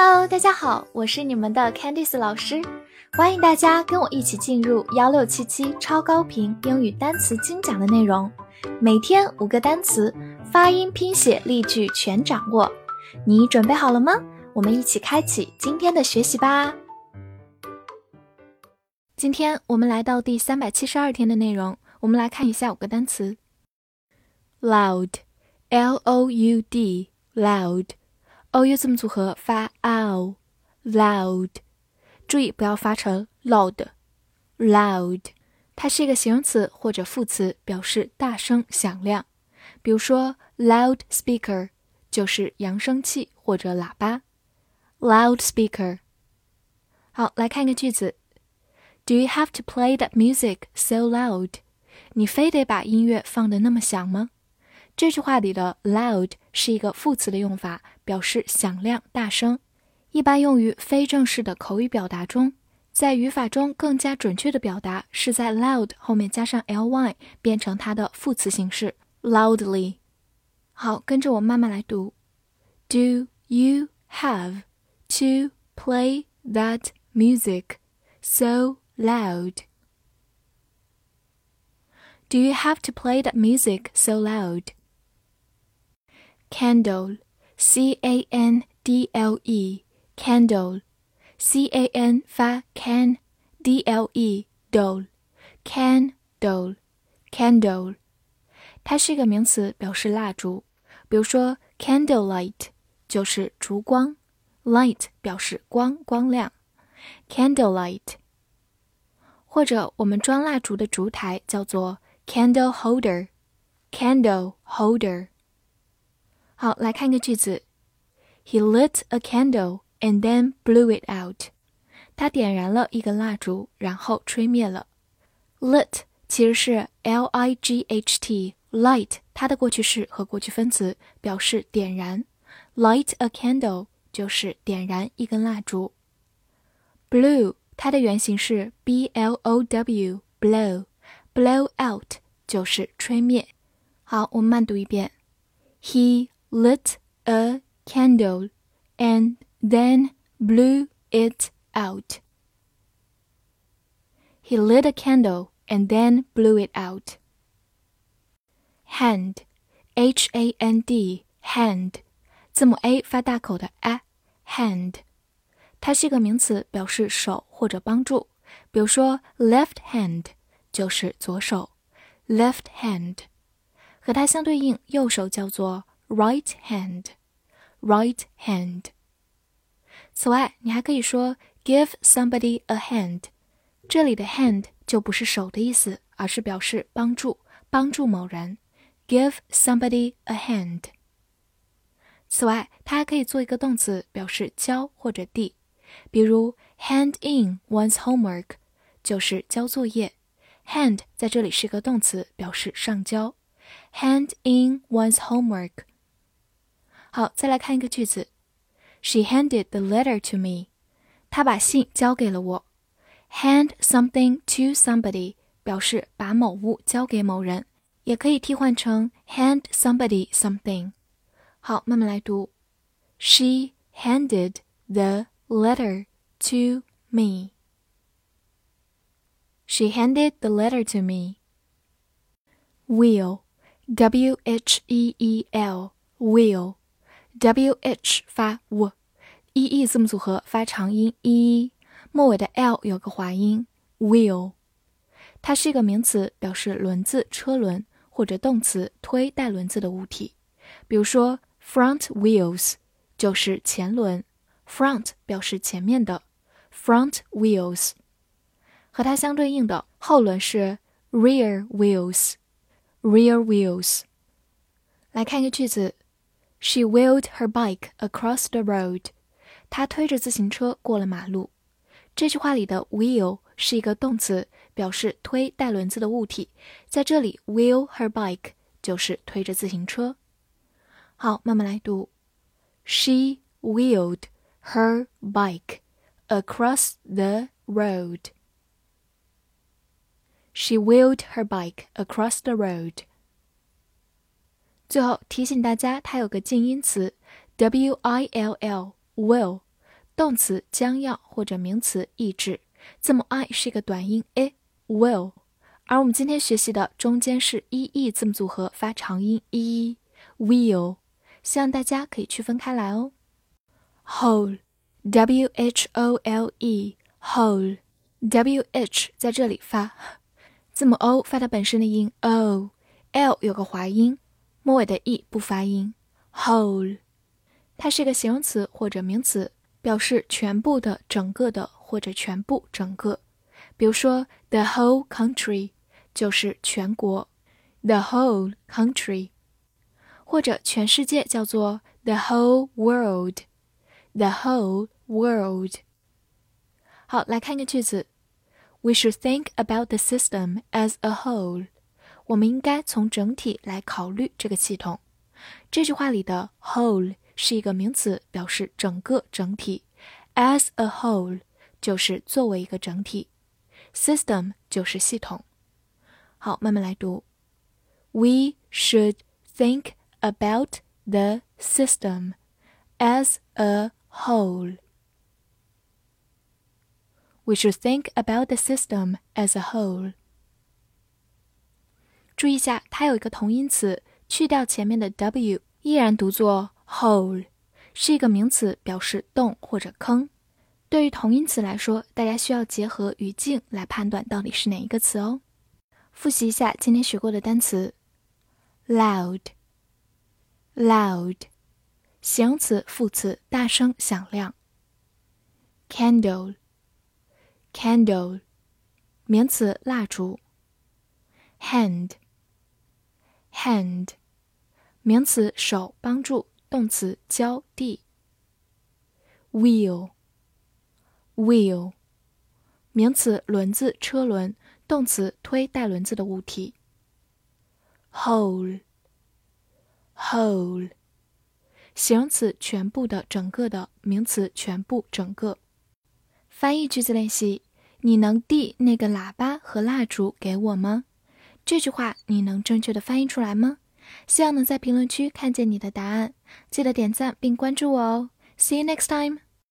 Hello，大家好，我是你们的 Candice 老师，欢迎大家跟我一起进入幺六七七超高频英语单词精讲的内容，每天五个单词，发音、拼写、例句全掌握，你准备好了吗？我们一起开启今天的学习吧。今天我们来到第三百七十二天的内容，我们来看一下五个单词：loud，l o u d，loud。O u 字母组合发 ow，loud，注意不要发成 loud，loud，它是一个形容词或者副词，表示大声响亮。比如说 loudspeaker 就是扬声器或者喇叭，loudspeaker。好，来看一个句子：Do you have to play that music so loud？你非得把音乐放得那么响吗？这句话里的 loud 是一个副词的用法，表示响亮、大声，一般用于非正式的口语表达中。在语法中更加准确的表达是在 loud 后面加上 ly，变成它的副词形式 loudly。好，跟着我慢慢来读：Do you have to play that music so loud? Do you have to play that music so loud? candle, c a n d l e, candle, c a n 发 can, d l e dole, candle, candle，它是一个名词，表示蜡烛。比如说 candlelight 就是烛光，light 表示光光亮，candlelight。或者我们装蜡烛的烛台叫做 candle holder，candle holder。 好，来看一个句子：He lit a candle and then blew it out。他点燃了一根蜡烛，然后吹灭了。Lit 其实是 l i g h t，light 它的过去式和过去分词表示点燃。Light a candle 就是点燃一根蜡烛。Blew 它的原型是 b l o w，blow，blow out 就是吹灭。好，我们慢读一遍：He lit a candle and then blew it out. He lit a candle and then blew it out. Hand, H A N D, hand，字母 a 发大口的 a，hand，它是一个名词，表示手或者帮助。比如说，left hand 就是左手，left hand，和它相对应，右手叫做 right hand, right hand。此外，你还可以说 give somebody a hand。这里的 hand 就不是手的意思，而是表示帮助，帮助某人。give somebody a hand。此外，它还可以做一个动词，表示交或者递。比如 hand in one's homework 就是交作业。hand 在这里是个动词，表示上交。hand in one's homework 好，再来看一个句子，She handed the letter to me。她把信交给了我。Hand something to somebody 表示把某物交给某人，也可以替换成 hand somebody something。好，慢慢来读。She handed the letter to me. She handed the letter to me. Wheel, W H E E L, wheel. w h 发 w，e e 字母组合发长音 e，末尾的 l 有个滑音 wheel，它是一个名词，表示轮子、车轮或者动词推带轮子的物体。比如说 front wheels 就是前轮，front 表示前面的，front wheels，和它相对应的后轮是 rear wheels，rear wheels。来看一个句子。She wheeled her bike across the road. 她推着自行车过了马路。这句话里的 wheel 是一个动词，表示推带轮子的物体。在这里，wheel her bike 就是推着自行车。好，慢慢来读。She wheeled her bike across the road. She wheeled her bike across the road. 最后提醒大家，它有个近音词 w i l l will，动词将要或者名词意志。字母 i 是一个短音 i，will。而我们今天学习的中间是 e e 字母组合发长音 e，will。希望大家可以区分开来哦。whole，w h o l e，whole，w h 在这里发，字母 o 发它本身的音 o，l 有个滑音，末尾的 e 不发音。whole，它是一个形容词或者名词，表示全部的、整个的或者全部、整个。比如说，the whole country 就是全国，the whole country，或者全世界叫做 the whole world，the whole world。好，来看一个句子，We should think about the system as a whole。 我们应该从整体来考虑这个系统。这句话里的 whole 是一个名词，表示整个、整体；as a whole 就是作为一个整体；system 就是系统。好，慢慢来读。We should think about the system as a whole. We should think about the system as a whole. 注意一下，它有一个同音词。去掉前面的 w，依然读作 hole，是一个名词，表示洞或者坑。对于同音词来说，大家需要结合语境来判断到底是哪一个词哦。复习一下今天学过的单词：loud，loud，形容词、副词，大声、响亮；candle，candle，名词，蜡烛；hand。hand，名词手帮助，动词浇地。wheel，wheel，名词轮子车轮，动词推带轮子的物体。whole，whole，形容词全部的、整个的，名词全部、整个。翻译句子练习：你能递那个喇叭和蜡烛给我吗？这句话你能正确的翻译出来吗？希望能在评论区看见你的答案。记得点赞并关注我哦。See you next time.